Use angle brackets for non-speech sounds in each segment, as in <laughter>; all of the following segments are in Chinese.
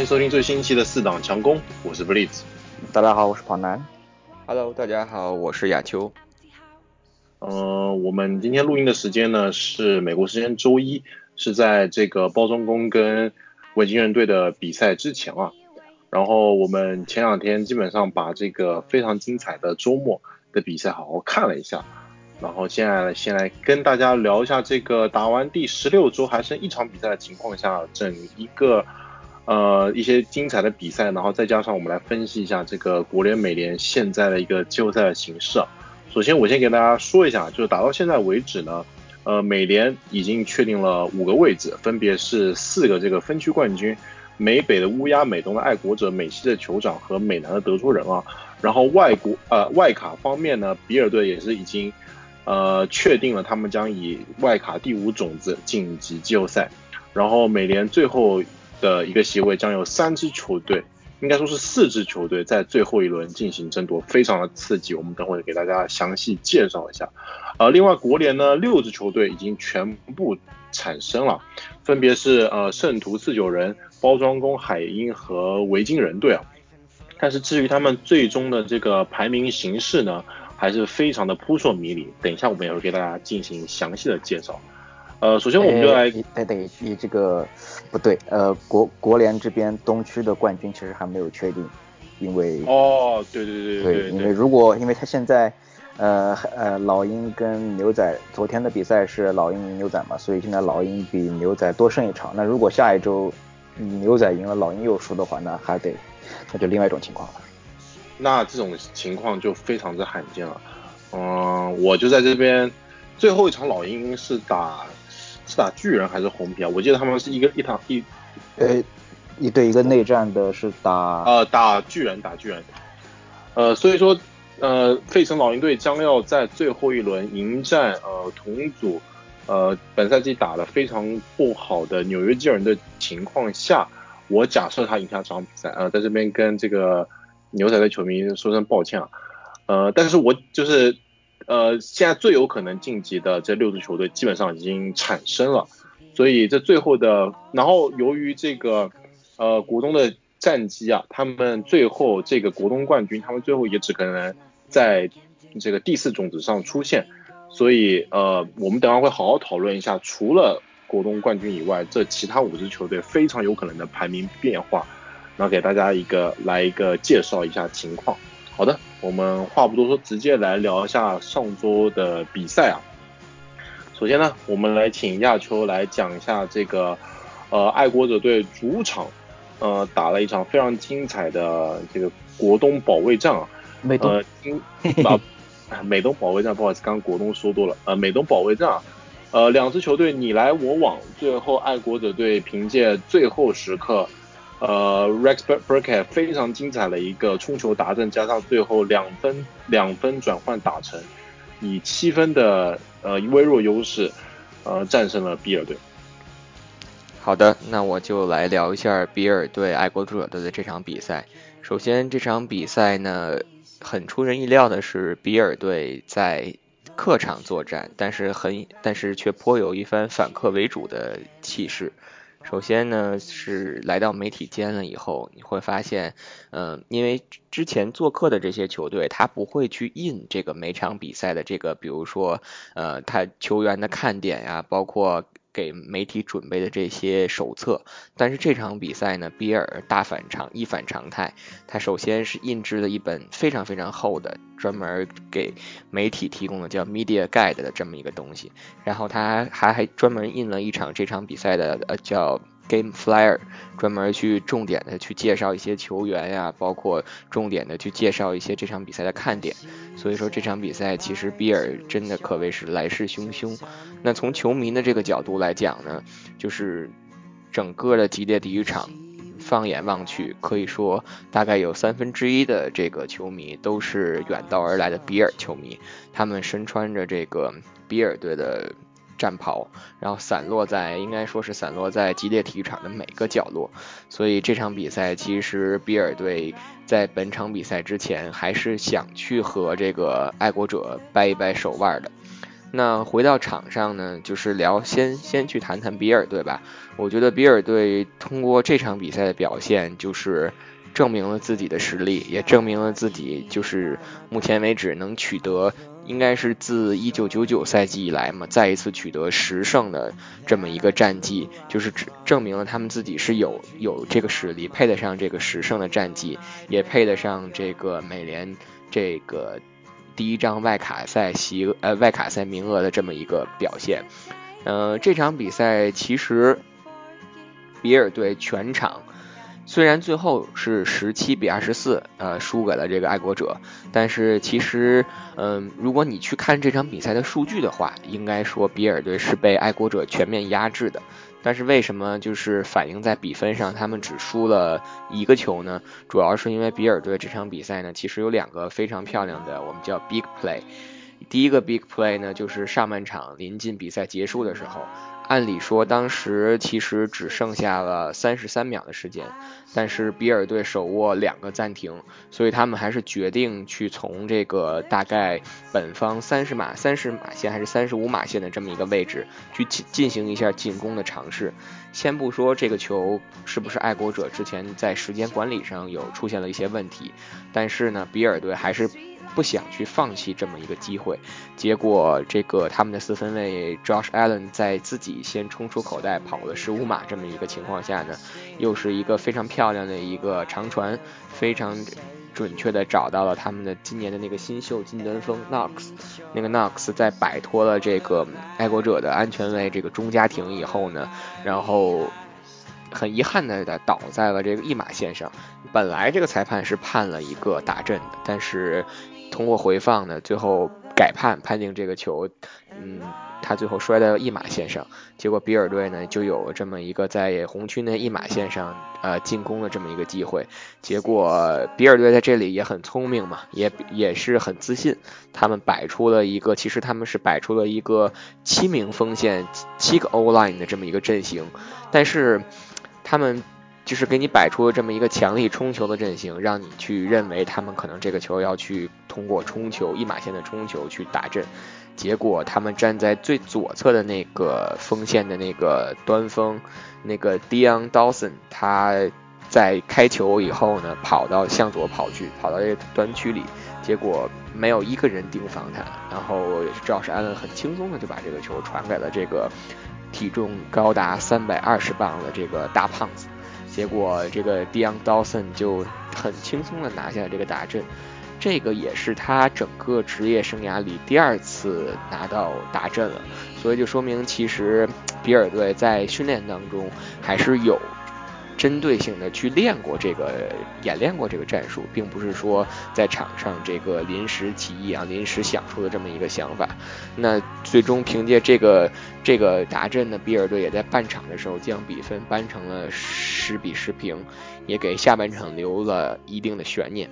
欢迎收听最新一期的四档强攻，我是 Blitz。大家好，我是跑男。Hello，大家好，我是亚秋。嗯，我们今天录音的时间呢是美国时间周一，是在这个包装工跟维京人队的比赛之前啊。然后我们前两天基本上把这个非常精彩的周末的比赛好好看了一下。然后现在先来跟大家聊一下这个打完第十六周还剩一场比赛的情况下，整一个呃一些精彩的比赛，然后再加上我们来分析一下这个国联美联现在的一个季后赛的形式。首先我先给大家说一下，就是打到现在为止呢，呃美联已经确定了五个位置，分别是四个这个分区冠军，美北的乌鸦、美东的爱国者、美西的酋长和美南的德州人啊。然后外国呃外卡方面呢，比尔队也是已经。呃，确定了他们将以外卡第五种子晋级季后赛，然后美联最后的一个席位将有三支球队，应该说是四支球队在最后一轮进行争夺，非常的刺激。我们等会给大家详细介绍一下。呃，另外国联呢，六支球队已经全部产生了，分别是呃圣徒四九人、包装工海鹰和维京人队啊。但是至于他们最终的这个排名形势呢？还是非常的扑朔迷离，等一下我们也会给大家进行详细的介绍。呃，首先我们就来，等等，你这个不对，呃，国国联这边东区的冠军其实还没有确定，因为哦，对对对对对，因为如果因为他现在，呃呃，老鹰跟牛仔昨天的比赛是老鹰赢牛仔嘛，所以现在老鹰比牛仔多胜一场。那如果下一周牛仔赢了，老鹰又输的话，那还得那就另外一种情况了。那这种情况就非常之罕见了，嗯，我就在这边，最后一场老鹰是打是打巨人还是红皮啊？我记得他们是一个一场一，呃，一对一个内战的是打呃打巨人打巨人，呃，所以说呃费城老鹰队将要在最后一轮迎战呃同组呃本赛季打的非常不好的纽约巨人的情况下，我假设他赢下这场比赛，呃，在这边跟这个。牛仔的球迷说声抱歉啊，呃，但是我就是，呃，现在最有可能晋级的这六支球队基本上已经产生了，所以这最后的，然后由于这个，呃，国东的战绩啊，他们最后这个国东冠军，他们最后也只可能在这个第四种子上出现，所以呃，我们等下会好好讨论一下，除了国东冠军以外，这其他五支球队非常有可能的排名变化。然后给大家一个来一个介绍一下情况。好的，我们话不多说，直接来聊一下上周的比赛啊。首先呢，我们来请亚秋来讲一下这个呃爱国者队主场呃打了一场非常精彩的这个国东保卫战啊。美东。<laughs> 啊，美东保卫战，不好意思，刚刚国东说多了。呃，美东保卫战啊，呃，两支球队你来我往，最后爱国者队凭借最后时刻。呃，Rex Burkhead 非常精彩的一个冲球达阵，加上最后两分两分转换打成，以七分的呃微弱优势，呃战胜了比尔队。好的，那我就来聊一下比尔队爱国者队的这场比赛。首先这场比赛呢，很出人意料的是比尔队在客场作战，但是很但是却颇有一番反客为主的气势。首先呢，是来到媒体间了以后，你会发现，嗯，因为之前做客的这些球队，他不会去印这个每场比赛的这个，比如说，呃，他球员的看点呀，包括。给媒体准备的这些手册，但是这场比赛呢，比尔大反常，一反常态。他首先是印制了一本非常非常厚的，专门给媒体提供的叫 Media Guide 的这么一个东西，然后他还还专门印了一场这场比赛的呃叫。Game Flyer 专门去重点的去介绍一些球员呀，包括重点的去介绍一些这场比赛的看点。所以说这场比赛其实比尔真的可谓是来势汹汹。那从球迷的这个角度来讲呢，就是整个的激烈体育场，放眼望去，可以说大概有三分之一的这个球迷都是远道而来的比尔球迷，他们身穿着这个比尔队的。战袍，然后散落在应该说是散落在激烈体育场的每个角落，所以这场比赛其实比尔队在本场比赛之前还是想去和这个爱国者掰一掰手腕的。那回到场上呢，就是聊先先去谈谈比尔队吧。我觉得比尔队通过这场比赛的表现，就是证明了自己的实力，也证明了自己就是目前为止能取得，应该是自一九九九赛季以来嘛，再一次取得十胜的这么一个战绩，就是证明了他们自己是有有这个实力，配得上这个十胜的战绩，也配得上这个美联这个。第一张外卡赛席呃外卡赛名额的这么一个表现，呃这场比赛其实比尔队全场虽然最后是十七比二十四呃输给了这个爱国者，但是其实嗯如果你去看这场比赛的数据的话，应该说比尔队是被爱国者全面压制的。但是为什么就是反映在比分上，他们只输了一个球呢？主要是因为比尔队这场比赛呢，其实有两个非常漂亮的，我们叫 big play。第一个 big play 呢，就是上半场临近比赛结束的时候。按理说，当时其实只剩下了三十三秒的时间，但是比尔队手握两个暂停，所以他们还是决定去从这个大概本方三十码、三十码线还是三十五码线的这么一个位置去进进行一下进攻的尝试。先不说这个球是不是爱国者之前在时间管理上有出现了一些问题，但是呢，比尔队还是。不想去放弃这么一个机会，结果这个他们的四分卫 Josh Allen 在自己先冲出口袋跑了十五码这么一个情况下呢，又是一个非常漂亮的一个长传，非常准确的找到了他们的今年的那个新秀金端锋 Knox，那个 Knox 在摆脱了这个爱国者的安全卫这个中家庭以后呢，然后。很遗憾的倒在了这个一码线上，本来这个裁判是判了一个打阵的，但是通过回放呢，最后改判判定这个球，嗯，他最后摔在一码线上，结果比尔队呢就有这么一个在红区内一码线上呃进攻的这么一个机会，结果比尔队在这里也很聪明嘛，也也是很自信，他们摆出了一个其实他们是摆出了一个七名锋线七个 O line 的这么一个阵型，但是。他们就是给你摆出了这么一个强力冲球的阵型，让你去认为他们可能这个球要去通过冲球一码线的冲球去打阵，结果他们站在最左侧的那个锋线的那个端锋，那个 Dion Dawson，他在开球以后呢，跑到向左跑去，跑到这个端区里，结果没有一个人盯防他，然后赵世安很轻松的就把这个球传给了这个。体重高达三百二十磅的这个大胖子，结果这个 Dion Dawson 就很轻松的拿下了这个大阵，这个也是他整个职业生涯里第二次拿到大阵了，所以就说明其实比尔队在训练当中还是有。针对性的去练过这个，演练过这个战术，并不是说在场上这个临时起意啊，临时想出的这么一个想法。那最终凭借这个这个达阵呢，比尔队也在半场的时候将比分扳成了十比十平，也给下半场留了一定的悬念。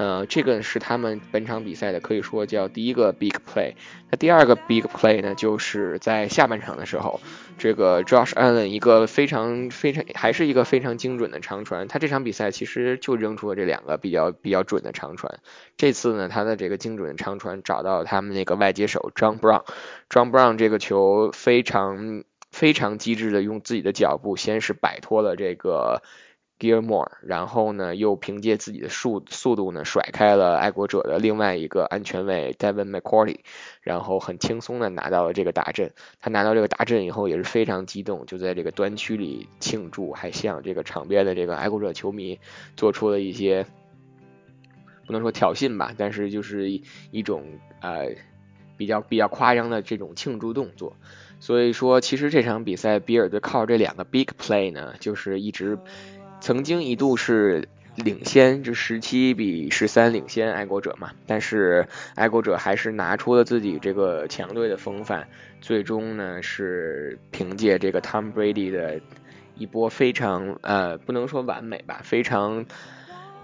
呃，这个是他们本场比赛的可以说叫第一个 big play。那第二个 big play 呢，就是在下半场的时候，这个 Josh Allen 一个非常非常还是一个非常精准的长传。他这场比赛其实就扔出了这两个比较比较准的长传。这次呢，他的这个精准的长传找到他们那个外接手 John Brown，John Brown 这个球非常非常机智的用自己的脚步先是摆脱了这个。Gilmore，然后呢，又凭借自己的速速度呢，甩开了爱国者的另外一个安全卫 Devin McCourty，然后很轻松的拿到了这个大阵。他拿到这个大阵以后也是非常激动，就在这个端区里庆祝，还向这个场边的这个爱国者球迷做出了一些不能说挑衅吧，但是就是一种呃比较比较夸张的这种庆祝动作。所以说，其实这场比赛比尔队靠这两个 big play 呢，就是一直。曾经一度是领先，就十七比十三领先爱国者嘛，但是爱国者还是拿出了自己这个强队的风范，最终呢是凭借这个 Tom Brady 的一波非常呃不能说完美吧，非常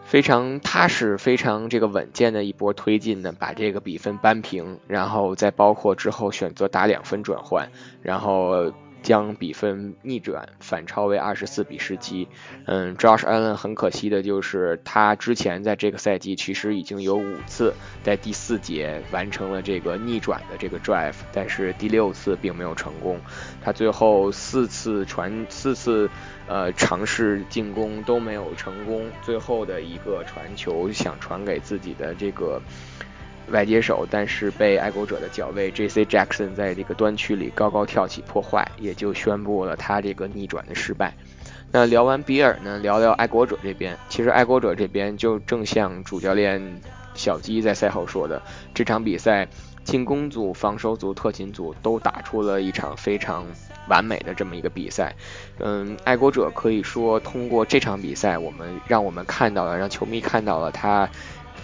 非常踏实、非常这个稳健的一波推进呢，把这个比分扳平，然后再包括之后选择打两分转换，然后。将比分逆转，反超为二十四比十七。嗯，Josh Allen 很可惜的就是他之前在这个赛季其实已经有五次在第四节完成了这个逆转的这个 drive，但是第六次并没有成功。他最后四次传四次呃尝试进攻都没有成功，最后的一个传球想传给自己的这个。外接手，但是被爱国者的脚卫 J.C. Jackson 在这个端区里高高跳起破坏，也就宣布了他这个逆转的失败。那聊完比尔呢，聊聊爱国者这边。其实爱国者这边就正像主教练小鸡在赛后说的，这场比赛进攻组、防守组、特勤组都打出了一场非常完美的这么一个比赛。嗯，爱国者可以说通过这场比赛，我们让我们看到了，让球迷看到了他。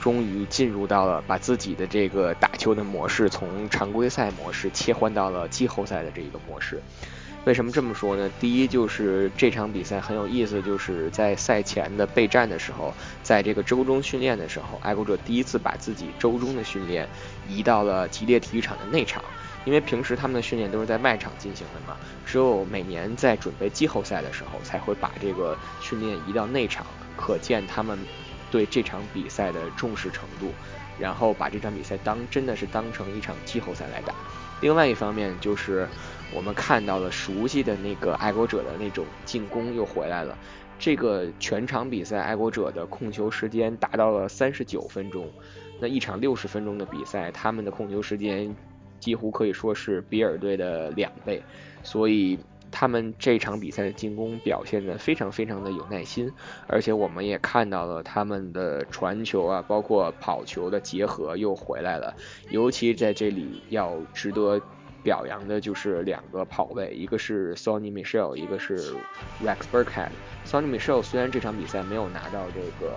终于进入到了把自己的这个打球的模式从常规赛模式切换到了季后赛的这一个模式。为什么这么说呢？第一就是这场比赛很有意思，就是在赛前的备战的时候，在这个周中训练的时候，爱国者第一次把自己周中的训练移到了吉列体育场的内场，因为平时他们的训练都是在外场进行的嘛，只有每年在准备季后赛的时候才会把这个训练移到内场，可见他们。对这场比赛的重视程度，然后把这场比赛当真的是当成一场季后赛来打。另外一方面就是我们看到了熟悉的那个爱国者的那种进攻又回来了。这个全场比赛爱国者的控球时间达到了三十九分钟，那一场六十分钟的比赛，他们的控球时间几乎可以说是比尔队的两倍，所以。他们这场比赛的进攻表现的非常非常的有耐心，而且我们也看到了他们的传球啊，包括跑球的结合又回来了。尤其在这里要值得表扬的就是两个跑位，一个是 Sony Michelle，一个是 Rex Burkhead。Sony Michelle 虽然这场比赛没有拿到这个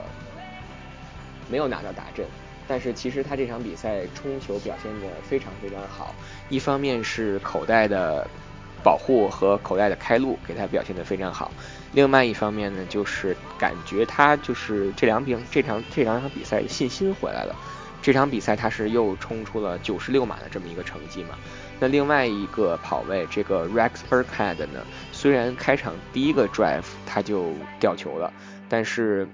没有拿到打阵，但是其实他这场比赛冲球表现的非常非常好。一方面是口袋的。保护和口袋的开路给他表现的非常好。另外一方面呢，就是感觉他就是这两比这场这两场比赛信心回来了。这场比赛他是又冲出了九十六码的这么一个成绩嘛。那另外一个跑位这个 Rex Burkhead 呢，虽然开场第一个 drive 他就掉球了，但是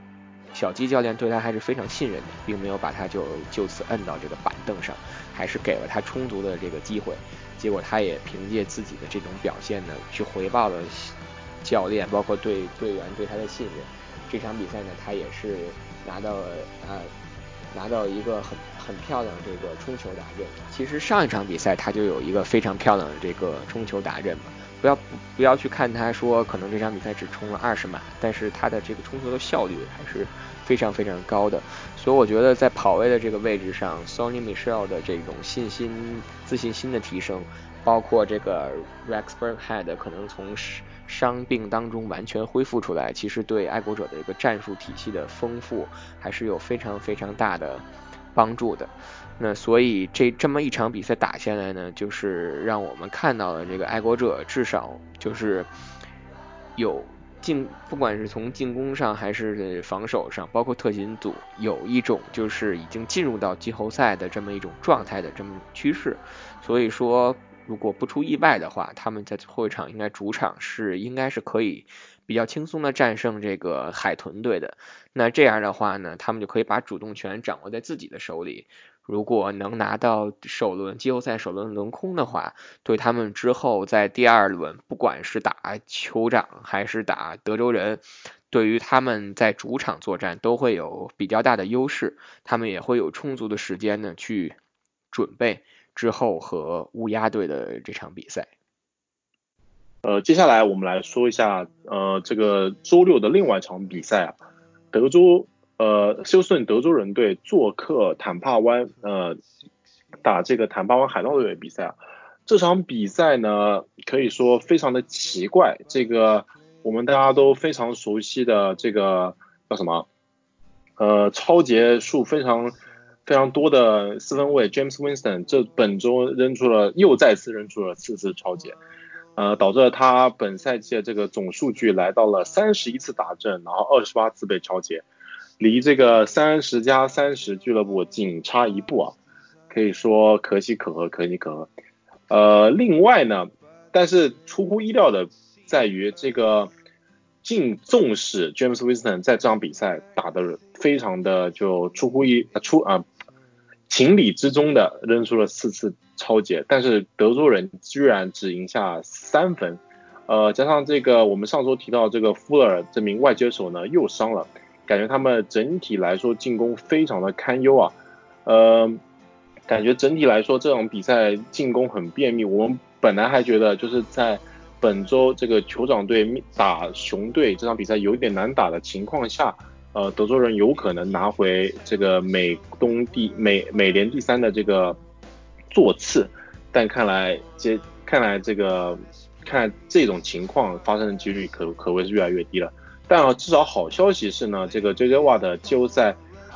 小鸡教练对他还是非常信任的，并没有把他就就此摁到这个板凳上，还是给了他充足的这个机会。结果他也凭借自己的这种表现呢，去回报了教练，包括队队员对他的信任。这场比赛呢，他也是拿到了呃拿到一个很很漂亮的这个冲球达阵。其实上一场比赛他就有一个非常漂亮的这个冲球达阵嘛。不要不要去看他说可能这场比赛只冲了二十码，但是他的这个冲球的效率还是非常非常高的。所以我觉得在跑位的这个位置上，Sony Michelle 的这种信心、自信心的提升，包括这个 Rex Burkhead 可能从伤病当中完全恢复出来，其实对爱国者的一个战术体系的丰富还是有非常非常大的帮助的。那所以这这么一场比赛打下来呢，就是让我们看到了这个爱国者至少就是有。进不管是从进攻上还是防守上，包括特勤组，有一种就是已经进入到季后赛的这么一种状态的这么趋势。所以说，如果不出意外的话，他们在最后一场应该主场是应该是可以比较轻松的战胜这个海豚队的。那这样的话呢，他们就可以把主动权掌握在自己的手里。如果能拿到首轮季后赛首轮轮空的话，对他们之后在第二轮，不管是打酋长还是打德州人，对于他们在主场作战都会有比较大的优势，他们也会有充足的时间呢去准备之后和乌鸦队的这场比赛。呃，接下来我们来说一下，呃，这个周六的另外一场比赛啊，德州。呃，休斯顿德州人队做客坦帕湾，呃，打这个坦帕湾海盗队的比赛啊。这场比赛呢，可以说非常的奇怪。这个我们大家都非常熟悉的这个叫什么？呃，超节数非常非常多的四分卫 James Winston，这本周扔出了又再次扔出了四次超解，呃，导致了他本赛季的这个总数据来到了三十一次打正，然后二十八次被超解。离这个三十加三十俱乐部仅差一步啊，可以说可喜可贺，可喜可贺。呃，另外呢，但是出乎意料的在于这个尽纵使 James Winston 在这场比赛打的非常的就出乎意出啊情理之中的扔出了四次超节，但是德州人居然只赢下三分，呃，加上这个我们上周提到这个富勒尔这名外接手呢又伤了，感觉他们整体来说进攻非常的堪忧啊，呃。感觉整体来说，这场比赛进攻很便秘。我们本来还觉得，就是在本周这个酋长队打熊队这场比赛有点难打的情况下，呃，德州人有可能拿回这个美东第美美联第三的这个座次。但看来这看来这个看这种情况发生的几率可可谓是越来越低了。但至少好消息是呢，这个 J J 瓦的季后赛，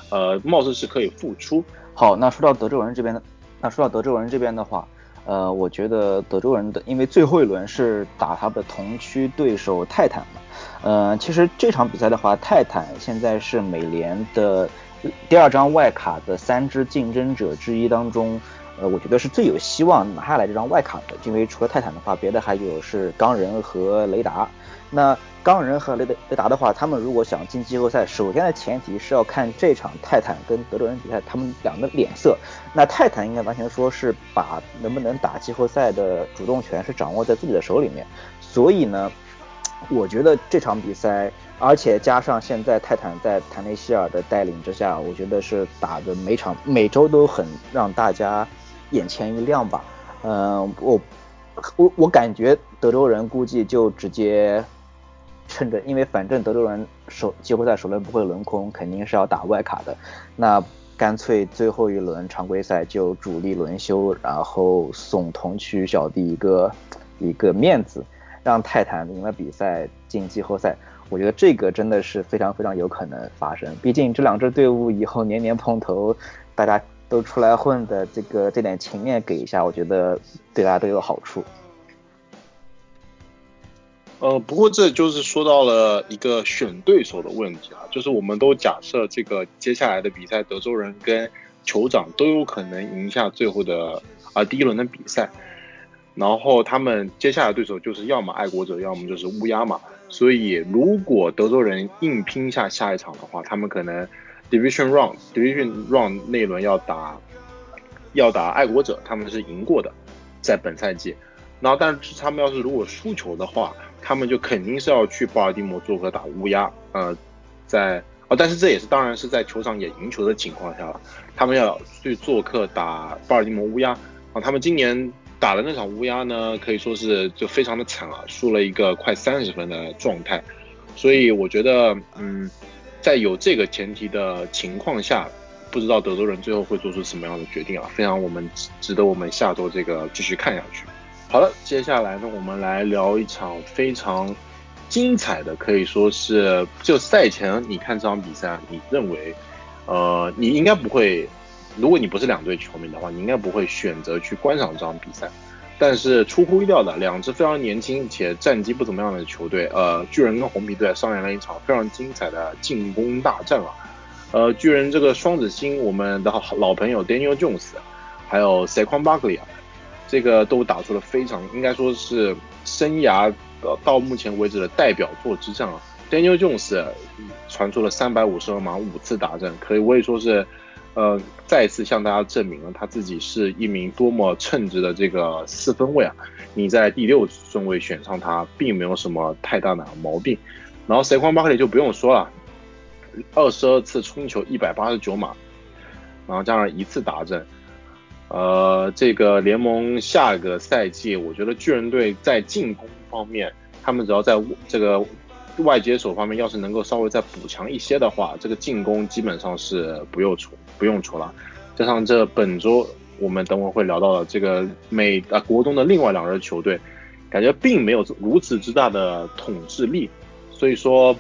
呃，貌似是可以复出。好，那说到德州人这边的，那说到德州人这边的话，呃，我觉得德州人的，因为最后一轮是打他的同区对手泰坦嘛，呃，其实这场比赛的话，泰坦现在是美联的第二张外卡的三支竞争者之一当中，呃，我觉得是最有希望拿下来这张外卡的，因为除了泰坦的话，别的还有是钢人和雷达。那钢人和雷德雷达的话，他们如果想进季后赛，首先的前提是要看这场泰坦跟德州人比赛，他们两个脸色。那泰坦应该完全说是把能不能打季后赛的主动权是掌握在自己的手里面。所以呢，我觉得这场比赛，而且加上现在泰坦在坦内希尔的带领之下，我觉得是打的每场每周都很让大家眼前一亮吧。嗯，我我我感觉德州人估计就直接。趁着，因为反正德州人首季后赛首轮不会轮空，肯定是要打外卡的。那干脆最后一轮常规赛就主力轮休，然后送同区小弟一个一个面子，让泰坦赢了比赛进季后赛。我觉得这个真的是非常非常有可能发生。毕竟这两支队伍以后年年碰头，大家都出来混的，这个这点情面给一下，我觉得对大家都有好处。呃，不过这就是说到了一个选对手的问题啊，就是我们都假设这个接下来的比赛，德州人跟酋长都有可能赢下最后的啊第一轮的比赛，然后他们接下来对手就是要么爱国者，要么就是乌鸦嘛，所以如果德州人硬拼下下一场的话，他们可能 division round division round 那一轮要打要打爱国者，他们是赢过的，在本赛季，然后但是他们要是如果输球的话。他们就肯定是要去巴尔的摩做客打乌鸦，呃，在哦，但是这也是当然是在球场也赢球的情况下了。他们要去做客打巴尔的摩乌鸦啊，他们今年打的那场乌鸦呢，可以说是就非常的惨啊，输了一个快三十分的状态。所以我觉得，嗯，在有这个前提的情况下，不知道德州人最后会做出什么样的决定啊，非常我们值得我们下周这个继续看下去。好了，接下来呢，我们来聊一场非常精彩的，可以说是就赛前你看这场比赛，你认为，呃，你应该不会，如果你不是两队球迷的话，你应该不会选择去观赏这场比赛。但是出乎意料的，两支非常年轻且战绩不怎么样的球队，呃，巨人跟红皮队上演了一场非常精彩的进攻大战啊。呃，巨人这个双子星，我们的老朋友 Daniel Jones，还有 Saquon Barkley 啊。这个都打出了非常应该说是生涯到到目前为止的代表作之战啊，Daniel Jones 传出了三百五十二码五次达阵，可以我也说是呃再次向大家证明了他自己是一名多么称职的这个四分卫啊，你在第六顺位选上他，并没有什么太大的毛病。然后 s a q u o n Barkley 就不用说了，二十二次冲球一百八十九码，然后加上一次达阵。呃，这个联盟下个赛季，我觉得巨人队在进攻方面，他们只要在这个外接手方面，要是能够稍微再补强一些的话，这个进攻基本上是不用愁不用愁了。加上这本周我们等会会聊到的这个美啊国东的另外两支球队，感觉并没有如此之大的统治力，所以说，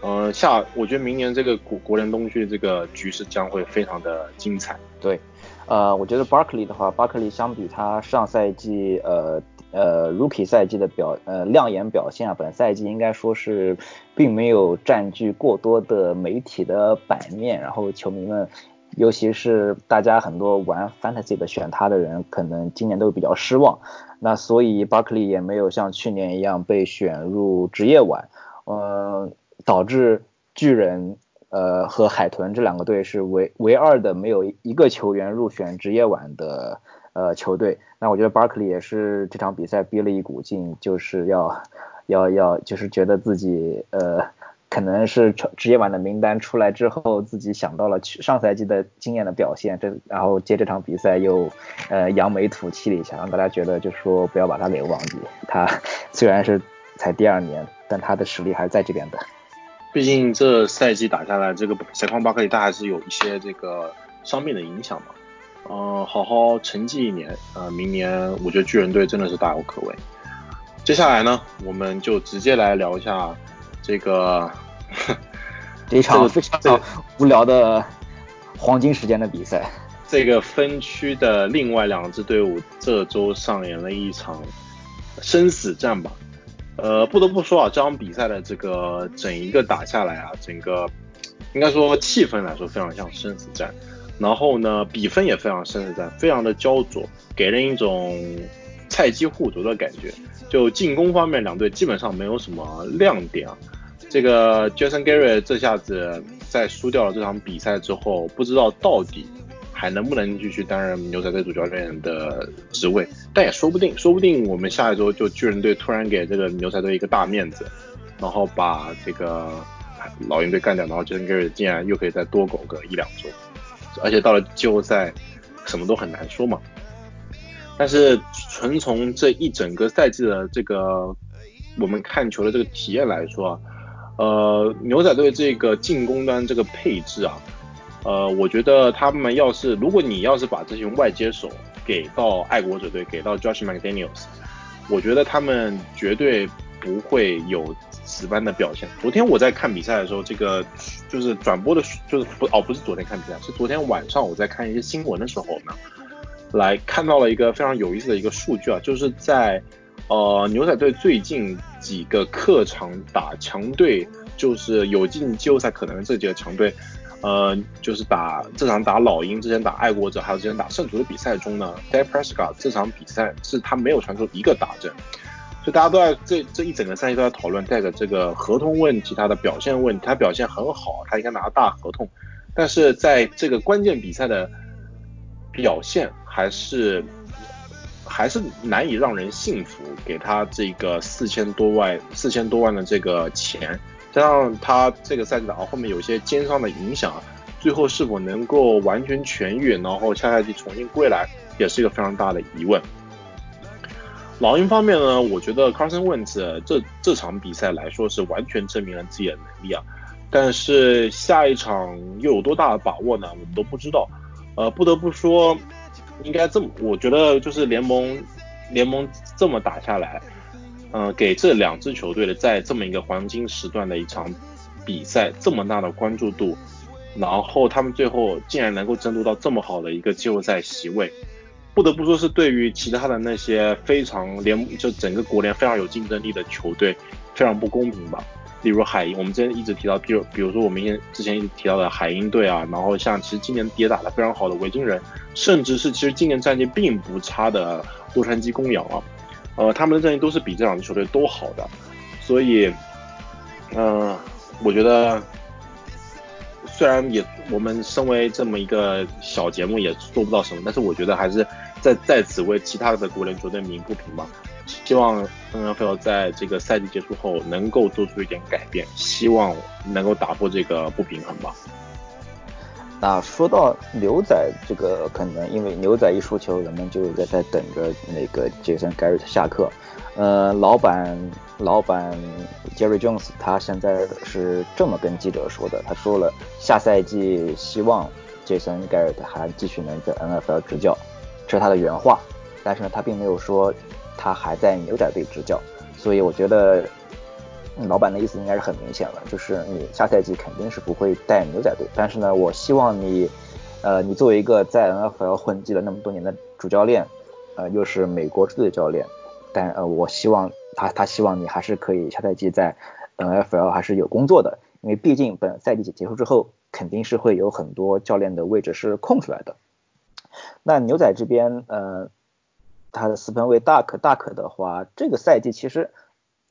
呃下我觉得明年这个国国联东区这个局势将会非常的精彩，对。呃，我觉得 Barkley 的话，Barkley 相比他上赛季呃呃 Rookie 赛季的表呃亮眼表现啊，本赛季应该说是并没有占据过多的媒体的版面，然后球迷们尤其是大家很多玩 fantasy 的选他的人，可能今年都比较失望。那所以 Barkley 也没有像去年一样被选入职业碗，呃，导致巨人呃和海豚这两个队是唯唯二的没有一个球员入选职业碗的呃球队。那我觉得 Barkley 也是这场比赛憋了一股劲，就是要要要就是觉得自己呃。可能是职业版的名单出来之后，自己想到了去上赛季的经验的表现，这然后接这场比赛又呃扬眉吐气了一下，让大家觉得就是说不要把他给忘记。他 <laughs> 虽然是才第二年，但他的实力还是在这边的。毕竟这赛季打下来，这个小康巴克利他还是有一些这个伤病的影响嘛。嗯，好好沉寂一年，呃，明年我觉得巨人队真的是大有可为。接下来呢，我们就直接来聊一下。这个 <laughs> 这场非常无聊的黄金时间的比赛，这个分区的另外两支队伍这周上演了一场生死战吧。呃，不得不说啊，这场比赛的这个整一个打下来啊，整个应该说气氛来说非常像生死战，然后呢，比分也非常生死战，非常的焦灼，给人一种菜鸡互啄的感觉。就进攻方面，两队基本上没有什么亮点啊。这个 Jason Gary 这下子在输掉了这场比赛之后，不知道到底还能不能继续担任牛仔队主教练的职位，但也说不定，说不定我们下一周就巨人队突然给这个牛仔队一个大面子，然后把这个老鹰队干掉，然后 Jason Gary 竟然又可以再多苟个一两周，而且到了季后赛什么都很难说嘛。但是纯从这一整个赛季的这个我们看球的这个体验来说。呃，牛仔队这个进攻端这个配置啊，呃，我觉得他们要是如果你要是把这些外接手给到爱国者队，给到 Josh McDaniels，我觉得他们绝对不会有此般的表现。昨天我在看比赛的时候，这个就是转播的，就是不哦，不是昨天看比赛，是昨天晚上我在看一些新闻的时候呢，来看到了一个非常有意思的一个数据啊，就是在。呃，牛仔队最近几个客场打强队，就是有进季后赛可能这几个强队，呃，就是打这场打老鹰，之前打爱国者，还有之前打圣徒的比赛中呢 d a v Prescott 这场比赛是他没有传出一个打针，所以大家都在这这一整个赛季都在讨论带着这个合同问题，他的表现问题，他表现很好，他应该拿大合同，但是在这个关键比赛的表现还是。还是难以让人信服，给他这个四千多万、四千多万的这个钱，加上他这个赛季打到后面有些肩伤的影响，最后是否能够完全痊愈，然后下赛季重新归来，也是一个非常大的疑问。老鹰方面呢，我觉得 Carson Wentz 这这场比赛来说是完全证明了自己的能力啊，但是下一场又有多大的把握呢？我们都不知道。呃，不得不说。应该这么，我觉得就是联盟联盟这么打下来，嗯，给这两支球队的在这么一个黄金时段的一场比赛这么大的关注度，然后他们最后竟然能够争夺到这么好的一个季后赛席位，不得不说是对于其他的那些非常联就整个国联非常有竞争力的球队非常不公平吧。例如海鹰，我们之前一直提到，比如比如说我们之前一直提到的海鹰队啊，然后像其实今年也打得非常好的维京人，甚至是其实今年战绩并不差的洛杉矶公羊啊，呃，他们的战绩都是比这两支球队都好的，所以，嗯，我觉得虽然也我们身为这么一个小节目也做不到什么，但是我觉得还是在在此为其他的国联球队鸣不平吧。希望 NFL 在这个赛季结束后能够做出一点改变，希望能够打破这个不平衡吧。那说到牛仔这个，可能因为牛仔一输球，人们就在在等着那个杰森·盖瑞特下课。呃，老板老板 Jerry Jones 他现在是这么跟记者说的，他说了下赛季希望杰森·盖瑞特还继续能在 NFL 执教，这是他的原话。但是呢，他并没有说。他还在牛仔队执教，所以我觉得老板的意思应该是很明显了，就是你下赛季肯定是不会带牛仔队。但是呢，我希望你，呃，你作为一个在 NFL 混迹了那么多年的主教练，呃，又是美国队的教练，但呃，我希望他他希望你还是可以下赛季在 NFL 还是有工作的。因为毕竟本赛季结束之后，肯定是会有很多教练的位置是空出来的。那牛仔这边，呃，他的四分卫大可大可的话，这个赛季其实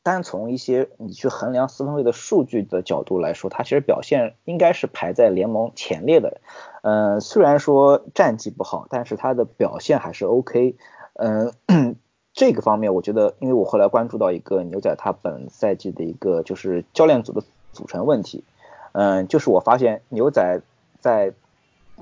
单从一些你去衡量四分卫的数据的角度来说，他其实表现应该是排在联盟前列的。嗯，虽然说战绩不好，但是他的表现还是 OK。嗯，<clears throat> 这个方面我觉得，因为我后来关注到一个牛仔他本赛季的一个就是教练组的组成问题。嗯，就是我发现牛仔在。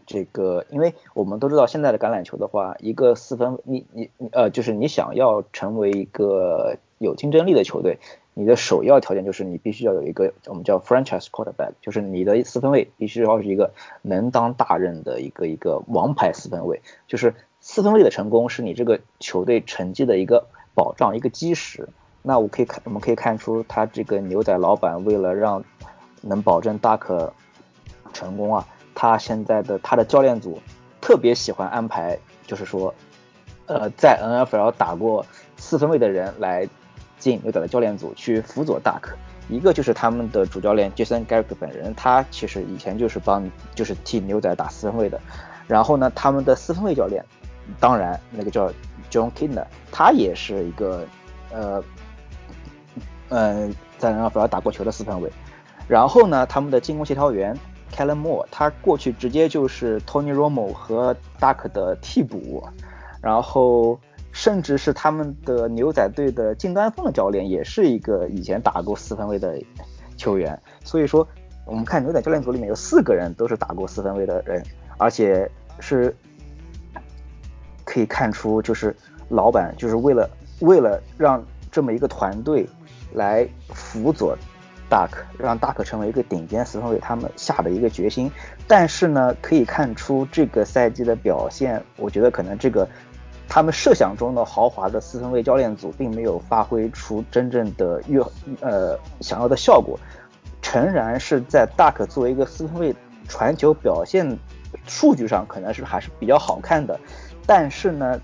这个，因为我们都知道，现在的橄榄球的话，一个四分，你你呃，就是你想要成为一个有竞争力的球队，你的首要条件就是你必须要有一个我们叫 franchise quarterback，就是你的四分卫必须要是一个能当大任的一个一个王牌四分卫，就是四分卫的成功是你这个球队成绩的一个保障，一个基石。那我可以看，我们可以看出他这个牛仔老板为了让能保证大可成功啊。他现在的他的教练组特别喜欢安排，就是说，呃，在 NFL 打过四分卫的人来进牛仔的教练组去辅佐 Duck，。一个就是他们的主教练 Jason Garrett 本人，他其实以前就是帮就是替牛仔打四分卫的。然后呢，他们的四分卫教练，当然那个叫 John Kinder，他也是一个呃嗯在 NFL 打过球的四分卫。然后呢，他们的进攻协调员。Kellen Moore，他过去直接就是 Tony Romo 和 Duck 的替补，然后甚至是他们的牛仔队的近端锋的教练，也是一个以前打过四分卫的球员。所以说，我们看牛仔教练组里面有四个人都是打过四分卫的人，而且是可以看出，就是老板就是为了为了让这么一个团队来辅佐。大可让大可成为一个顶尖四分卫，他们下的一个决心。但是呢，可以看出这个赛季的表现，我觉得可能这个他们设想中的豪华的四分卫教练组，并没有发挥出真正的越呃想要的效果。诚然是在大可作为一个四分卫传球表现数据上，可能是还是比较好看的。但是呢，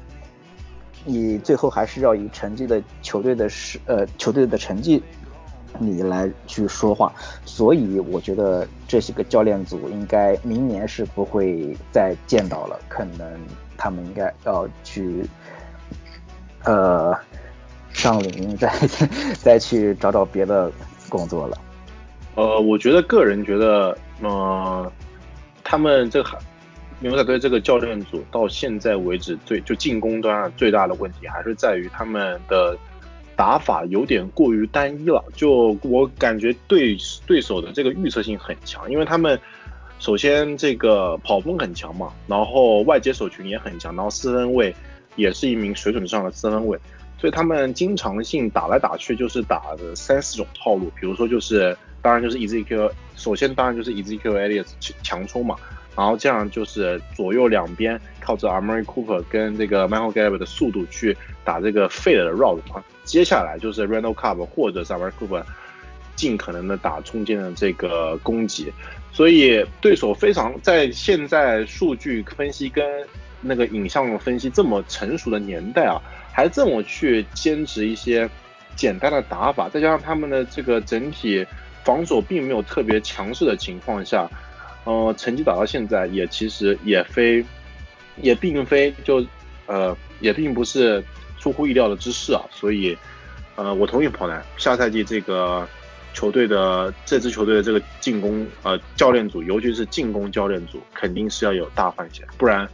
你最后还是要以成绩的球队的是呃球队的成绩。你来去说话，所以我觉得这些个教练组应该明年是不会再见到了，可能他们应该要去呃上林 <laughs> 再再去找找别的工作了。呃，我觉得个人觉得，呃，他们这个牛仔队这个教练组到现在为止最就进攻端最大的问题还是在于他们的。打法有点过于单一了，就我感觉对对手的这个预测性很强，因为他们首先这个跑锋很强嘛，然后外接手群也很强，然后四分卫也是一名水准上的四分卫，所以他们经常性打来打去就是打的三四种套路，比如说就是当然就是 EZQ，首先当然就是 EZQ Elias 强冲嘛，然后这样就是左右两边靠着 Amari Cooper 跟这个 Michael Gallup 的速度去打这个 Fade 的 route 嘛。接下来就是 Randall Cobb 或者 s a m a r Cooper，尽可能的打中间的这个攻击，所以对手非常在现在数据分析跟那个影像分析这么成熟的年代啊，还这么去坚持一些简单的打法，再加上他们的这个整体防守并没有特别强势的情况下，呃，成绩打到现在也其实也非也并非就呃也并不是。出乎意料的之事啊，所以，呃，我同意跑男下赛季这个球队的这支球队的这个进攻呃教练组，尤其是进攻教练组，肯定是要有大换血，不然，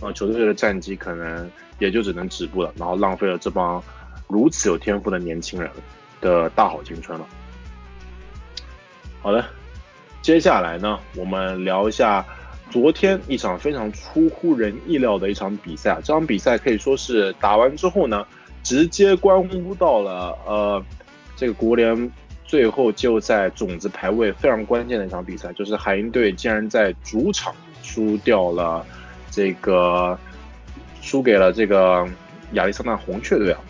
呃，球队的战绩可能也就只能止步了，然后浪费了这帮如此有天赋的年轻人的大好青春了。好的，接下来呢，我们聊一下。昨天一场非常出乎人意料的一场比赛啊，这场比赛可以说是打完之后呢，直接关乎到了呃这个国联最后就在种子排位非常关键的一场比赛，就是海鹰队竟然在主场输掉了这个输给了这个亚利桑那红雀队啊。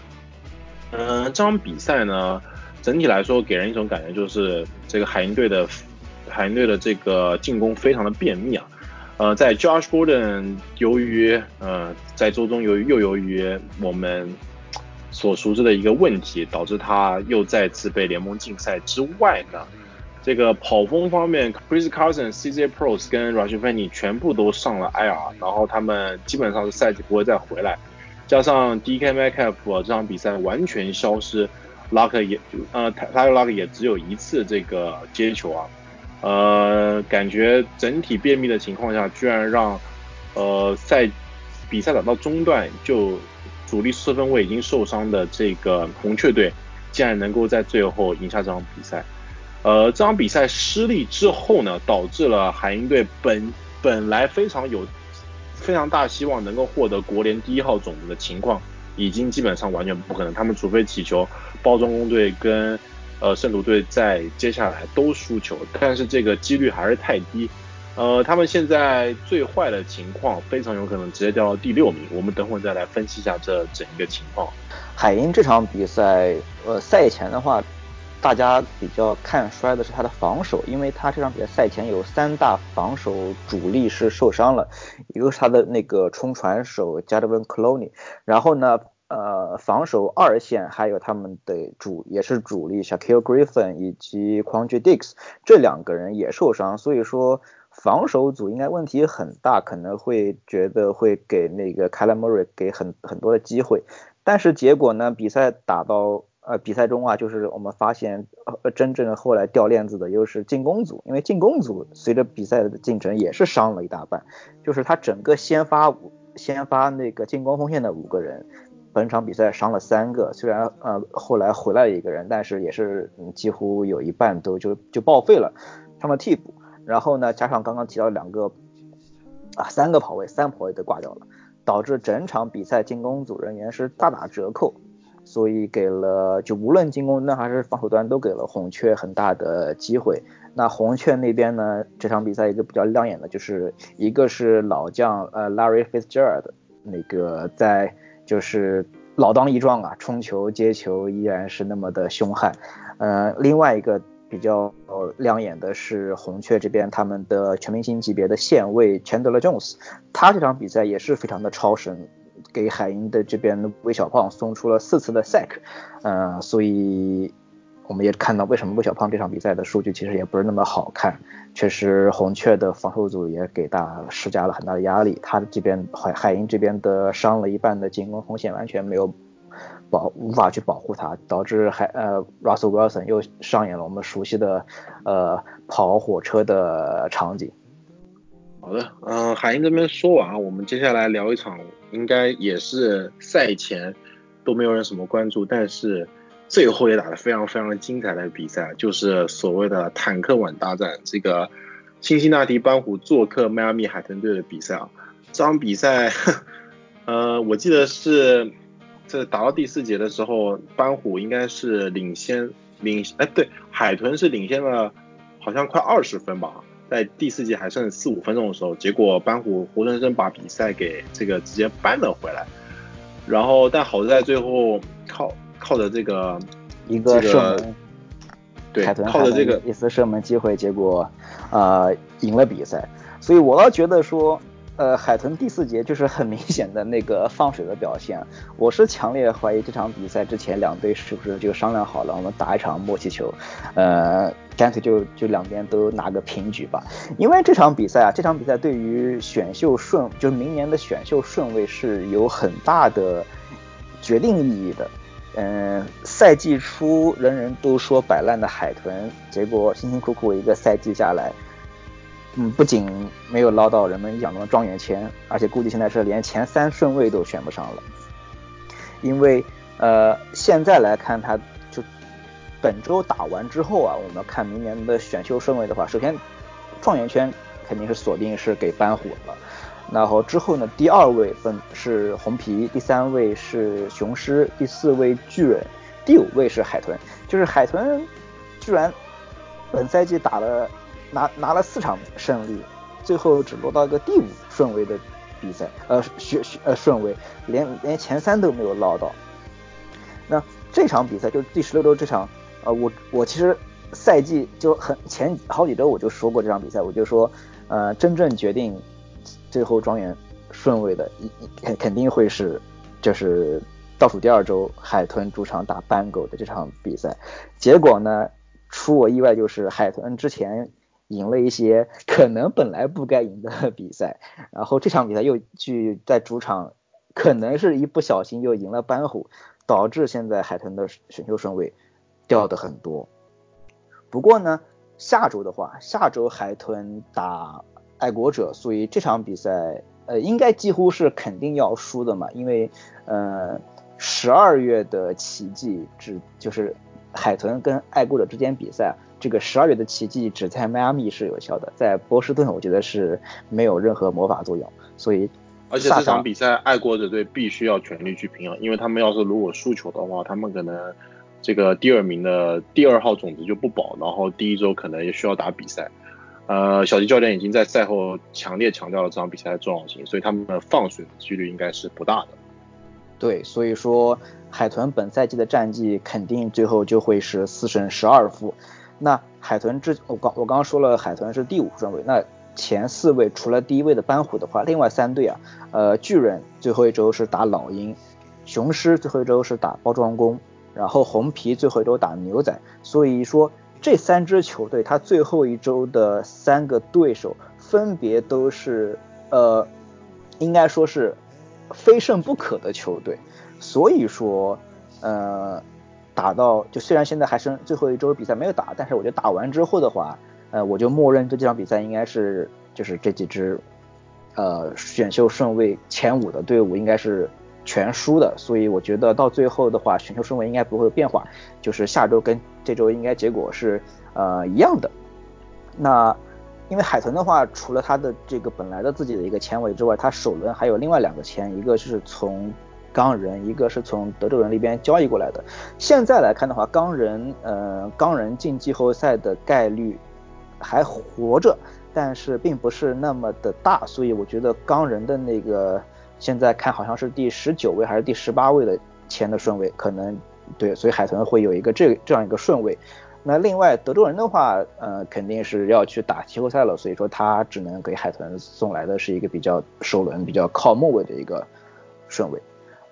嗯，这场比赛呢，整体来说给人一种感觉就是这个海鹰队的海鹰队的这个进攻非常的便秘啊。呃，在 Josh Gordon 由于呃在周中由于又由于我们所熟知的一个问题，导致他又再次被联盟禁赛之外呢，这个跑锋方面，Chris Carson、CJ Pros 跟 Rashid Penny 全部都上了 IR，然后他们基本上是赛季不会再回来。加上 DK Metcalf 这场比赛完全消失，Luck 也呃，他他 Luck 也只有一次这个接球啊，呃，感觉整体便秘的情况下，居然让呃赛比赛打到中段就主力四分卫已经受伤的这个红雀队，竟然能够在最后赢下这场比赛。呃，这场比赛失利之后呢，导致了海鹰队本本来非常有非常大希望能够获得国联第一号种子的情况，已经基本上完全不可能。他们除非祈求包装工队跟呃圣徒队在接下来都输球，但是这个几率还是太低。呃，他们现在最坏的情况非常有可能直接掉到第六名。我们等会儿再来分析一下这整一个情况。海鹰这场比赛，呃，赛前的话。大家比较看衰的是他的防守，因为他这场比赛赛前有三大防守主力是受伤了，一个是他的那个冲传手加德文·克罗尼，然后呢，呃，防守二线还有他们的主也是主力 Shaquille Griffin 以及 Quandre Diggs 这两个人也受伤，所以说防守组应该问题很大，可能会觉得会给那个 Kyla Murray 给很很多的机会，但是结果呢，比赛打到。呃，比赛中啊，就是我们发现，呃，真正的后来掉链子的又是进攻组，因为进攻组随着比赛的进程也是伤了一大半，就是他整个先发五先发那个进攻锋线的五个人，本场比赛伤了三个，虽然呃后来回来一个人，但是也是几乎有一半都就就报废了，上了替补，然后呢，加上刚刚提到两个啊三个跑位，三跑位都挂掉了，导致整场比赛进攻组人员是大打折扣。所以给了，就无论进攻端还是防守端，都给了红雀很大的机会。那红雀那边呢，这场比赛一个比较亮眼的，就是一个是老将呃 Larry Fitzgerald，那个在就是老当益壮啊，冲球接球依然是那么的凶悍。呃，另外一个比较亮眼的是红雀这边他们的全明星级别的线位 Chandler Jones，他这场比赛也是非常的超神。给海鹰的这边的魏小胖送出了四次的 sack，呃，所以我们也看到为什么魏小胖这场比赛的数据其实也不是那么好看，确实红雀的防守组也给大施加了很大的压力，他这边海海鹰这边的伤了一半的进攻锋线完全没有保无法去保护他，导致海呃 Russell Wilson 又上演了我们熟悉的呃跑火车的场景。好的，嗯，海鹰这边说完，我们接下来聊一场。应该也是赛前都没有人什么关注，但是最后也打得非常非常精彩的比赛，就是所谓的坦克碗大战。这个辛辛那提斑虎做客迈阿密海豚队的比赛啊，这场比赛，<laughs> 呃，我记得是这打到第四节的时候，斑虎应该是领先领，哎，对，海豚是领先了，好像快二十分吧。在第四节还剩四五分钟的时候，结果班虎活生生把比赛给这个直接扳了回来。然后，但好在最后靠靠着这个一个射门，对，靠着这个一次射门机会，结果呃赢了比赛。所以我倒觉得说。呃，海豚第四节就是很明显的那个放水的表现。我是强烈怀疑这场比赛之前两队是不是就商量好了，我们打一场默契球，呃，干脆就就两边都拿个平局吧。因为这场比赛啊，这场比赛对于选秀顺，就是明年的选秀顺位是有很大的决定意义的。嗯，赛季初人人都说摆烂的海豚，结果辛辛苦苦一个赛季下来。嗯，不仅没有捞到人们眼中的状元签，而且估计现在是连前三顺位都选不上了。因为呃，现在来看，他就本周打完之后啊，我们看明年的选秀顺位的话，首先状元签肯定是锁定是给斑虎了，然后之后呢，第二位分是红皮，第三位是雄狮，第四位巨人，第五位是海豚。就是海豚居然本赛季打了。拿拿了四场胜利，最后只落到一个第五顺位的比赛，呃，选呃顺位，连连前三都没有捞到。那这场比赛就是第十六周这场，呃，我我其实赛季就很前好几周我就说过这场比赛，我就说，呃，真正决定最后状元顺位的，肯肯定会是就是倒数第二周海豚主场打斑狗的这场比赛。结果呢？出我意外就是海豚之前赢了一些可能本来不该赢的比赛，然后这场比赛又去在主场，可能是一不小心又赢了斑虎，导致现在海豚的选秀顺位掉的很多。不过呢，下周的话，下周海豚打爱国者，所以这场比赛呃应该几乎是肯定要输的嘛，因为呃十二月的奇迹只就是海豚跟爱国者之间比赛，这个十二月的奇迹只在迈阿密是有效的，在波士顿我觉得是没有任何魔法作用，所以而且这场比赛爱国者队必须要全力去拼啊，因为他们要是如果输球的话，他们可能。这个第二名的第二号种子就不保，然后第一周可能也需要打比赛。呃，小吉教练已经在赛后强烈强调了这场比赛的重要性，所以他们的放水的几率应该是不大的。对，所以说海豚本赛季的战绩肯定最后就会是四胜十二负。那海豚之我刚我刚刚说了，海豚是第五顺位，那前四位除了第一位的斑虎的话，另外三队啊，呃，巨人最后一周是打老鹰，雄狮最后一周是打包装工。然后红皮最后一周打牛仔，所以说这三支球队，他最后一周的三个对手分别都是呃，应该说是非胜不可的球队。所以说呃，打到就虽然现在还剩最后一周比赛没有打，但是我觉得打完之后的话，呃，我就默认这几场比赛应该是就是这几支呃选秀顺位前五的队伍应该是。全输的，所以我觉得到最后的话，选秀顺位应该不会有变化，就是下周跟这周应该结果是呃一样的。那因为海豚的话，除了他的这个本来的自己的一个前卫之外，他首轮还有另外两个签，一个是从钢人，一个是从德州人那边交易过来的。现在来看的话，钢人呃钢人进季后赛的概率还活着，但是并不是那么的大，所以我觉得钢人的那个。现在看好像是第十九位还是第十八位的签的顺位，可能对，所以海豚会有一个这这样一个顺位。那另外德州人的话，呃，肯定是要去打季后赛了，所以说他只能给海豚送来的是一个比较首轮比较靠末位的一个顺位。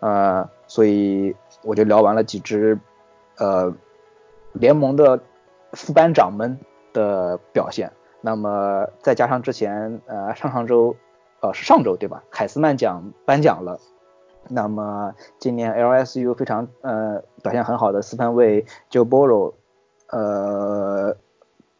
呃，所以我就聊完了几支呃联盟的副班长们的表现，那么再加上之前呃上上周。呃，是上周对吧？海斯曼奖颁奖了，那么今年 LSU 非常呃表现很好的四分卫 Joe Burrow，呃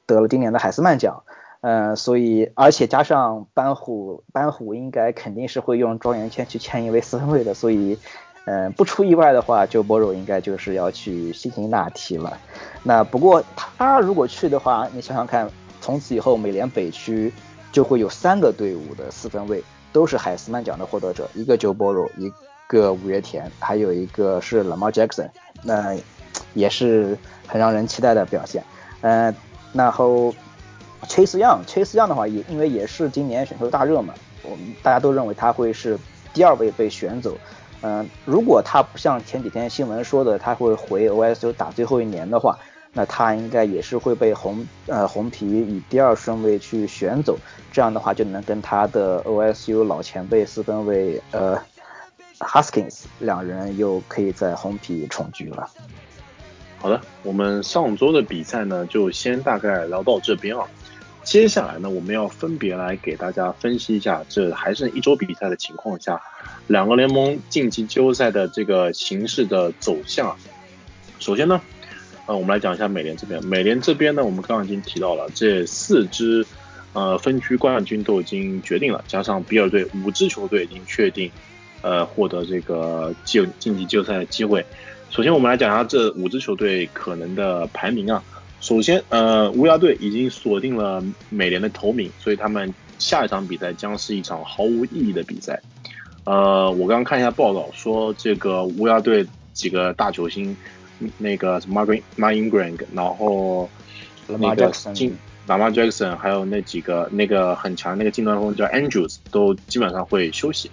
得了今年的海斯曼奖，呃，所以而且加上班虎，班虎应该肯定是会用状元签去签一位四分卫的，所以嗯不出意外的话，Joe Burrow 应该就是要去辛辛那提了。那不过他如果去的话，你想想看，从此以后美联北区。就会有三个队伍的四分卫都是海斯曼奖的获得者，一个 Joe Burrow，一个五月田，还有一个是 Lamar Jackson，那也是很让人期待的表现。嗯，然后 Chase Young，Chase Young 的话也因为也是今年选秀大热嘛，我们大家都认为他会是第二位被选走。嗯，如果他不像前几天新闻说的他会回 OSU 打最后一年的话。那他应该也是会被红呃红皮以第二顺位去选走，这样的话就能跟他的 OSU 老前辈四分卫呃 Huskins 两人又可以在红皮重聚了。好的，我们上周的比赛呢就先大概聊到这边啊，接下来呢我们要分别来给大家分析一下这还剩一周比赛的情况下，两个联盟晋级季后赛的这个形势的走向。首先呢。呃，我们来讲一下美联这边。美联这边呢，我们刚刚已经提到了，这四支呃分区冠军都已经决定了，加上比尔队，五支球队已经确定呃获得这个季晋级季后赛的机会。首先，我们来讲一下这五支球队可能的排名啊。首先，呃，乌鸦队已经锁定了美联的头名，所以他们下一场比赛将是一场毫无意义的比赛。呃，我刚刚看一下报道说，这个乌鸦队几个大球星。那个什么 Mark Ingram，然后那个进 Lamar Jackson，还有那几个那个很强那个近端锋叫 Andrews，都基本上会休息。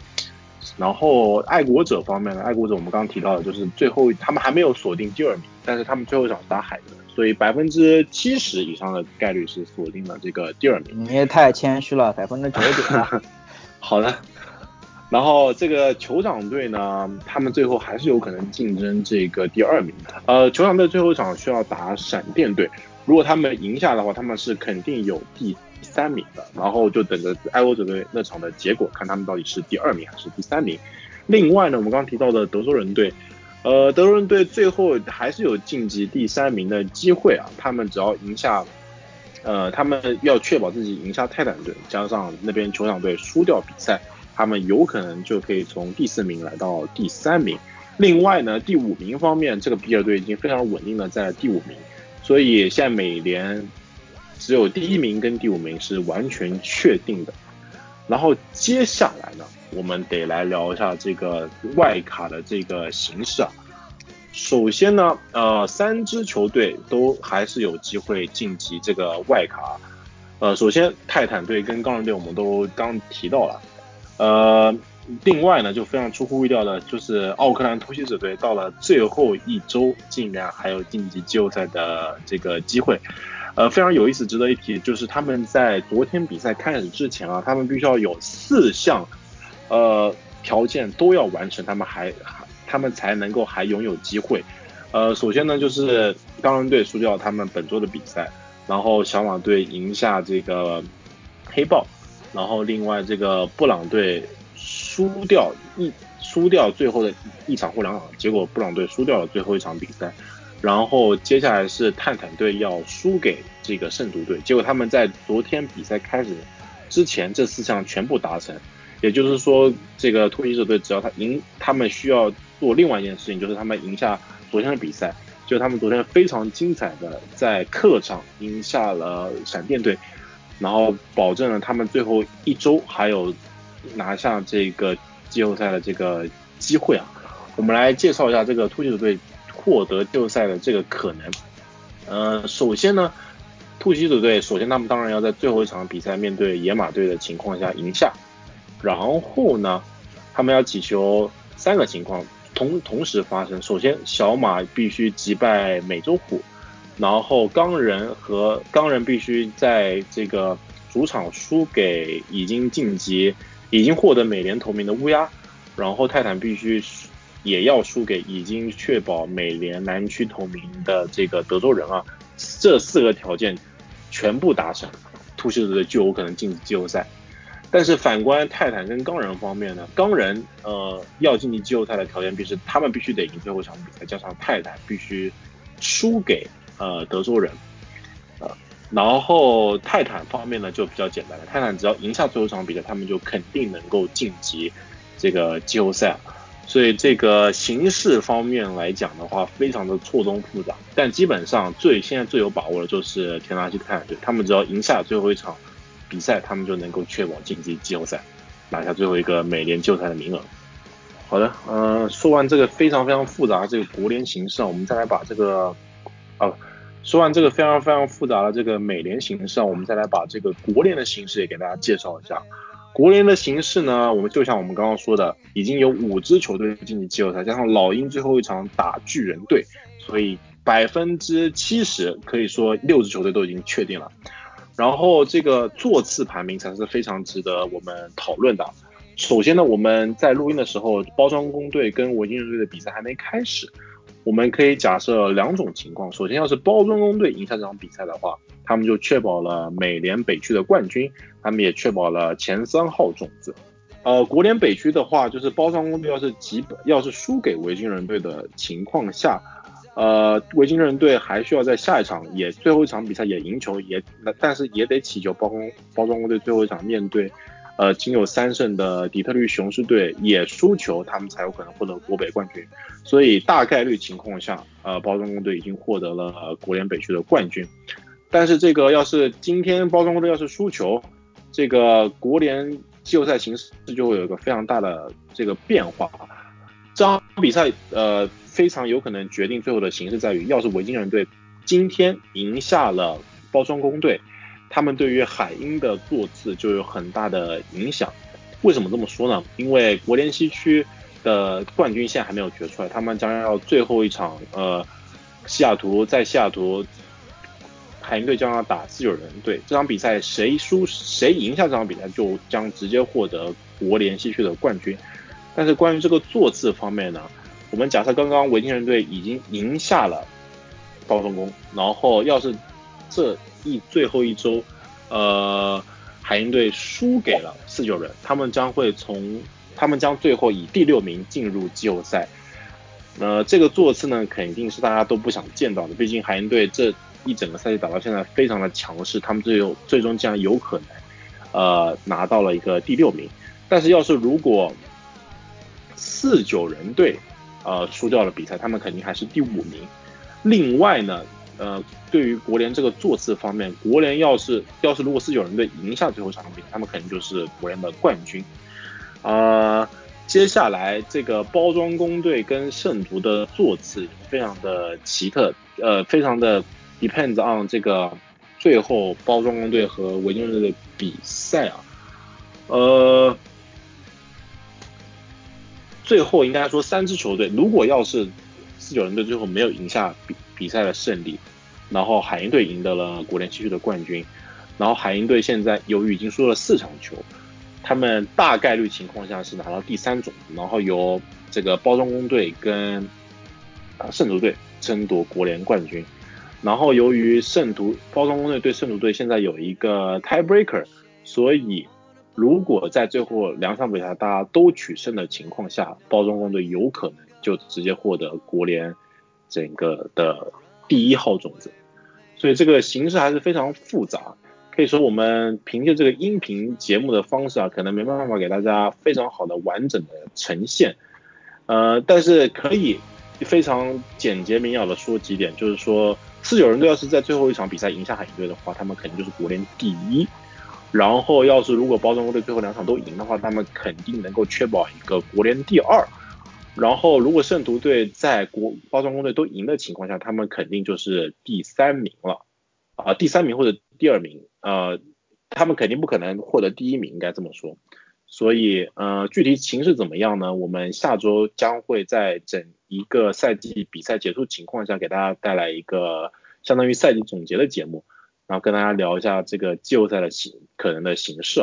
然后爱国者方面呢，爱国者我们刚刚提到的，就是最后他们还没有锁定第二名，但是他们最后一场是打海豚，所以百分之七十以上的概率是锁定了这个第二名。你也太谦虚了，百分之九十九。<laughs> 好的。然后这个酋长队呢，他们最后还是有可能竞争这个第二名的。呃，酋长队最后一场需要打闪电队，如果他们赢下的话，他们是肯定有第三名的。然后就等着爱国者队那场的结果，看他们到底是第二名还是第三名。另外呢，我们刚刚提到的德州人队，呃，德州人队最后还是有晋级第三名的机会啊。他们只要赢下，呃，他们要确保自己赢下泰坦队，加上那边酋长队输掉比赛，他们有可能就可以从第四名来到第三名。另外呢，第五名方面，这个比尔队已经非常稳定的在第五名。所以现在美联只有第一名跟第五名是完全确定的，然后接下来呢，我们得来聊一下这个外卡的这个形势啊。首先呢，呃，三支球队都还是有机会晋级这个外卡。呃，首先泰坦队跟钢人队我们都刚提到了，呃。另外呢，就非常出乎意料的，就是奥克兰突袭者队到了最后一周，竟然还有晋级季后赛的这个机会。呃，非常有意思，值得一提，就是他们在昨天比赛开始之前啊，他们必须要有四项呃条件都要完成，他们还还他们才能够还拥有机会。呃，首先呢，就是钢人队输掉他们本周的比赛，然后小马队赢下这个黑豹，然后另外这个布朗队。输掉一输掉最后的一场或两场，结果布朗队输掉了最后一场比赛，然后接下来是泰坦队要输给这个圣徒队，结果他们在昨天比赛开始之前这四项全部达成，也就是说这个突袭者队只要他赢，他们需要做另外一件事情，就是他们赢下昨天的比赛，就他们昨天非常精彩的在客场赢下了闪电队，然后保证了他们最后一周还有。拿下这个季后赛的这个机会啊，我们来介绍一下这个突袭者队获得季后赛的这个可能。呃，首先呢，突袭者队首先他们当然要在最后一场比赛面对野马队的情况下赢下，然后呢，他们要祈求三个情况同同时发生。首先，小马必须击败美洲虎，然后钢人和钢人必须在这个主场输给已经晋级。已经获得美联头名的乌鸦，然后泰坦必须也要输给已经确保美联南区头名的这个德州人啊，这四个条件全部达成，突袭者就有可能晋级季后赛。但是反观泰坦跟钢人方面呢，钢人呃要晋级季后赛的条件必须他们必须得赢最后一场比赛，加上泰坦必须输给呃德州人。然后泰坦方面呢就比较简单了，泰坦只要赢下最后一场比赛，他们就肯定能够晋级这个季后赛。所以这个形势方面来讲的话，非常的错综复杂。但基本上最现在最有把握的就是田纳西泰坦队，他们只要赢下最后一场比赛，他们就能够确保晋级季后赛，拿下最后一个美联季后赛的名额。好的，呃，说完这个非常非常复杂这个国联形势啊，我们再来把这个，哦。说完这个非常非常复杂的这个美联形势啊，我们再来把这个国联的形势也给大家介绍一下。国联的形势呢，我们就像我们刚刚说的，已经有五支球队晋级季后赛，加上老鹰最后一场打巨人队，所以百分之七十可以说六支球队都已经确定了。然后这个座次排名才是非常值得我们讨论的。首先呢，我们在录音的时候，包装工队跟维京人队的比赛还没开始。我们可以假设两种情况，首先要是包装工队赢下这场比赛的话，他们就确保了美联北区的冠军，他们也确保了前三号种子。呃，国联北区的话，就是包装工队要是基本要是输给维京人队的情况下，呃，维京人队还需要在下一场也最后一场比赛也赢球，也但是也得祈求包装包装工队最后一场面对。呃，仅有三胜的底特律雄狮队也输球，他们才有可能获得国北冠军。所以大概率情况下，呃，包装工队已经获得了国联北区的冠军。但是这个要是今天包装工队要是输球，这个国联季后赛形势就会有一个非常大的这个变化。这场比赛呃非常有可能决定最后的形势在于，要是维京人队今天赢下了包装工队。他们对于海鹰的座次就有很大的影响。为什么这么说呢？因为国联西区的冠军现在还没有决出来，他们将要最后一场，呃，西雅图在西雅图，海鹰队将要打自由人队。这场比赛谁输谁赢下这场比赛，就将直接获得国联西区的冠军。但是关于这个座次方面呢，我们假设刚刚维京人队已经赢下了高中工，然后要是这一最后一周，呃，海鹰队输给了四九人，他们将会从他们将最后以第六名进入季后赛。那这个座次呢，肯定是大家都不想见到的。毕竟海鹰队这一整个赛季打到现在非常的强势，他们最后最终竟然有可能，呃，拿到了一个第六名。但是要是如果四九人队，呃，输掉了比赛，他们肯定还是第五名。另外呢，呃，对于国联这个座次方面，国联要是要是如果四九人队赢下最后场比赛，他们肯定就是国联的冠军。啊，接下来这个包装工队跟圣徒的座次非常的奇特，呃，非常的 depends on 这个最后包装工队和维京人队的比赛啊，呃。最后应该说三支球队，如果要是四九人队最后没有赢下比比赛的胜利，然后海鹰队赢得了国联七区的冠军，然后海鹰队现在由于已经输了四场球，他们大概率情况下是拿到第三种，然后由这个包装工队跟啊圣徒队争夺国联冠军，然后由于圣徒包装工队对圣徒队现在有一个 tiebreaker，所以。如果在最后两场比赛大家都取胜的情况下，包装工队有可能就直接获得国联整个的第一号种子，所以这个形势还是非常复杂。可以说我们凭借这个音频节目的方式啊，可能没办法给大家非常好的完整的呈现，呃，但是可以非常简洁明了的说几点，就是说四九人队要是在最后一场比赛赢下海鹰队的话，他们肯定就是国联第一。然后，要是如果包装工队最后两场都赢的话，他们肯定能够确保一个国联第二。然后，如果圣徒队在国包装工队都赢的情况下，他们肯定就是第三名了啊，第三名或者第二名，呃，他们肯定不可能获得第一名，应该这么说。所以，呃，具体形势怎么样呢？我们下周将会在整一个赛季比赛结束情况下，给大家带来一个相当于赛季总结的节目。然后跟大家聊一下这个季后赛的形可能的形式。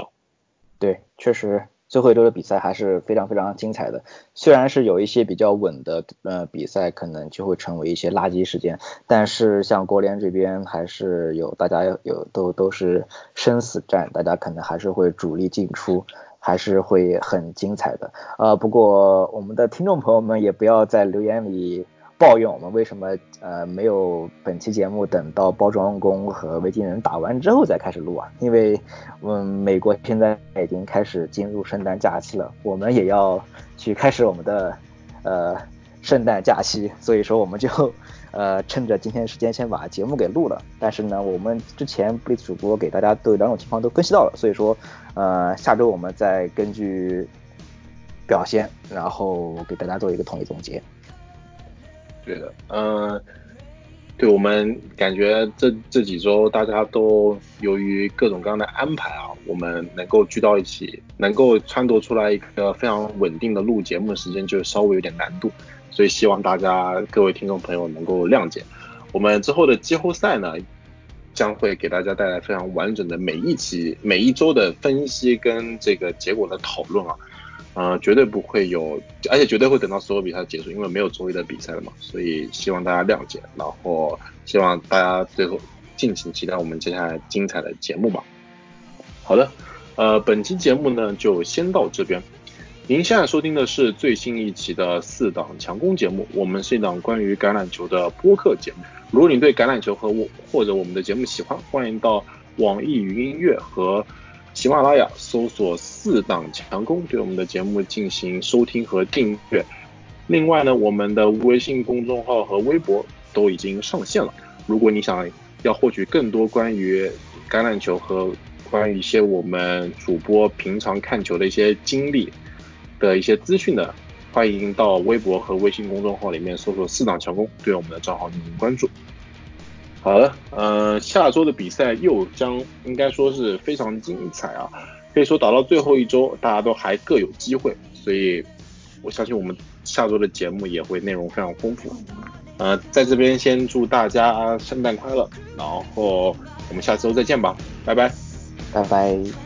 对，确实最后一周的比赛还是非常非常精彩的。虽然是有一些比较稳的呃比赛，可能就会成为一些垃圾时间，但是像国联这边还是有大家有都都是生死战，大家可能还是会主力进出，还是会很精彩的。呃，不过我们的听众朋友们也不要在留言里。抱怨我们为什么呃没有本期节目等到包装工和维京人打完之后再开始录啊？因为嗯美国现在已经开始进入圣诞假期了，我们也要去开始我们的呃圣诞假期，所以说我们就呃趁着今天时间先把节目给录了。但是呢，我们之前布里主播给大家都两种情况都分析到了，所以说呃下周我们再根据表现，然后给大家做一个统一总结。对的，嗯，对我们感觉这这几周大家都由于各种各样的安排啊，我们能够聚到一起，能够撺掇出来一个非常稳定的录节目的时间，就稍微有点难度，所以希望大家各位听众朋友能够谅解。我们之后的季后赛呢，将会给大家带来非常完整的每一期、每一周的分析跟这个结果的讨论啊。呃，绝对不会有，而且绝对会等到所有比赛结束，因为没有周一的比赛了嘛，所以希望大家谅解，然后希望大家最后敬请期待我们接下来精彩的节目吧。好的，呃，本期节目呢就先到这边。您现在收听的是最新一期的四档强攻节目，我们是一档关于橄榄球的播客节目。如果你对橄榄球和我或者我们的节目喜欢，欢迎到网易云音乐和。喜马拉雅搜索“四档强攻”，对我们的节目进行收听和订阅。另外呢，我们的微信公众号和微博都已经上线了。如果你想要获取更多关于橄榄球和关于一些我们主播平常看球的一些经历的一些资讯的，欢迎到微博和微信公众号里面搜索“四档强攻”，对我们的账号进行关注。好了，呃，下周的比赛又将应该说是非常精彩啊，可以说打到最后一周，大家都还各有机会，所以我相信我们下周的节目也会内容非常丰富。呃，在这边先祝大家圣诞快乐，然后我们下周再见吧，拜拜，拜拜。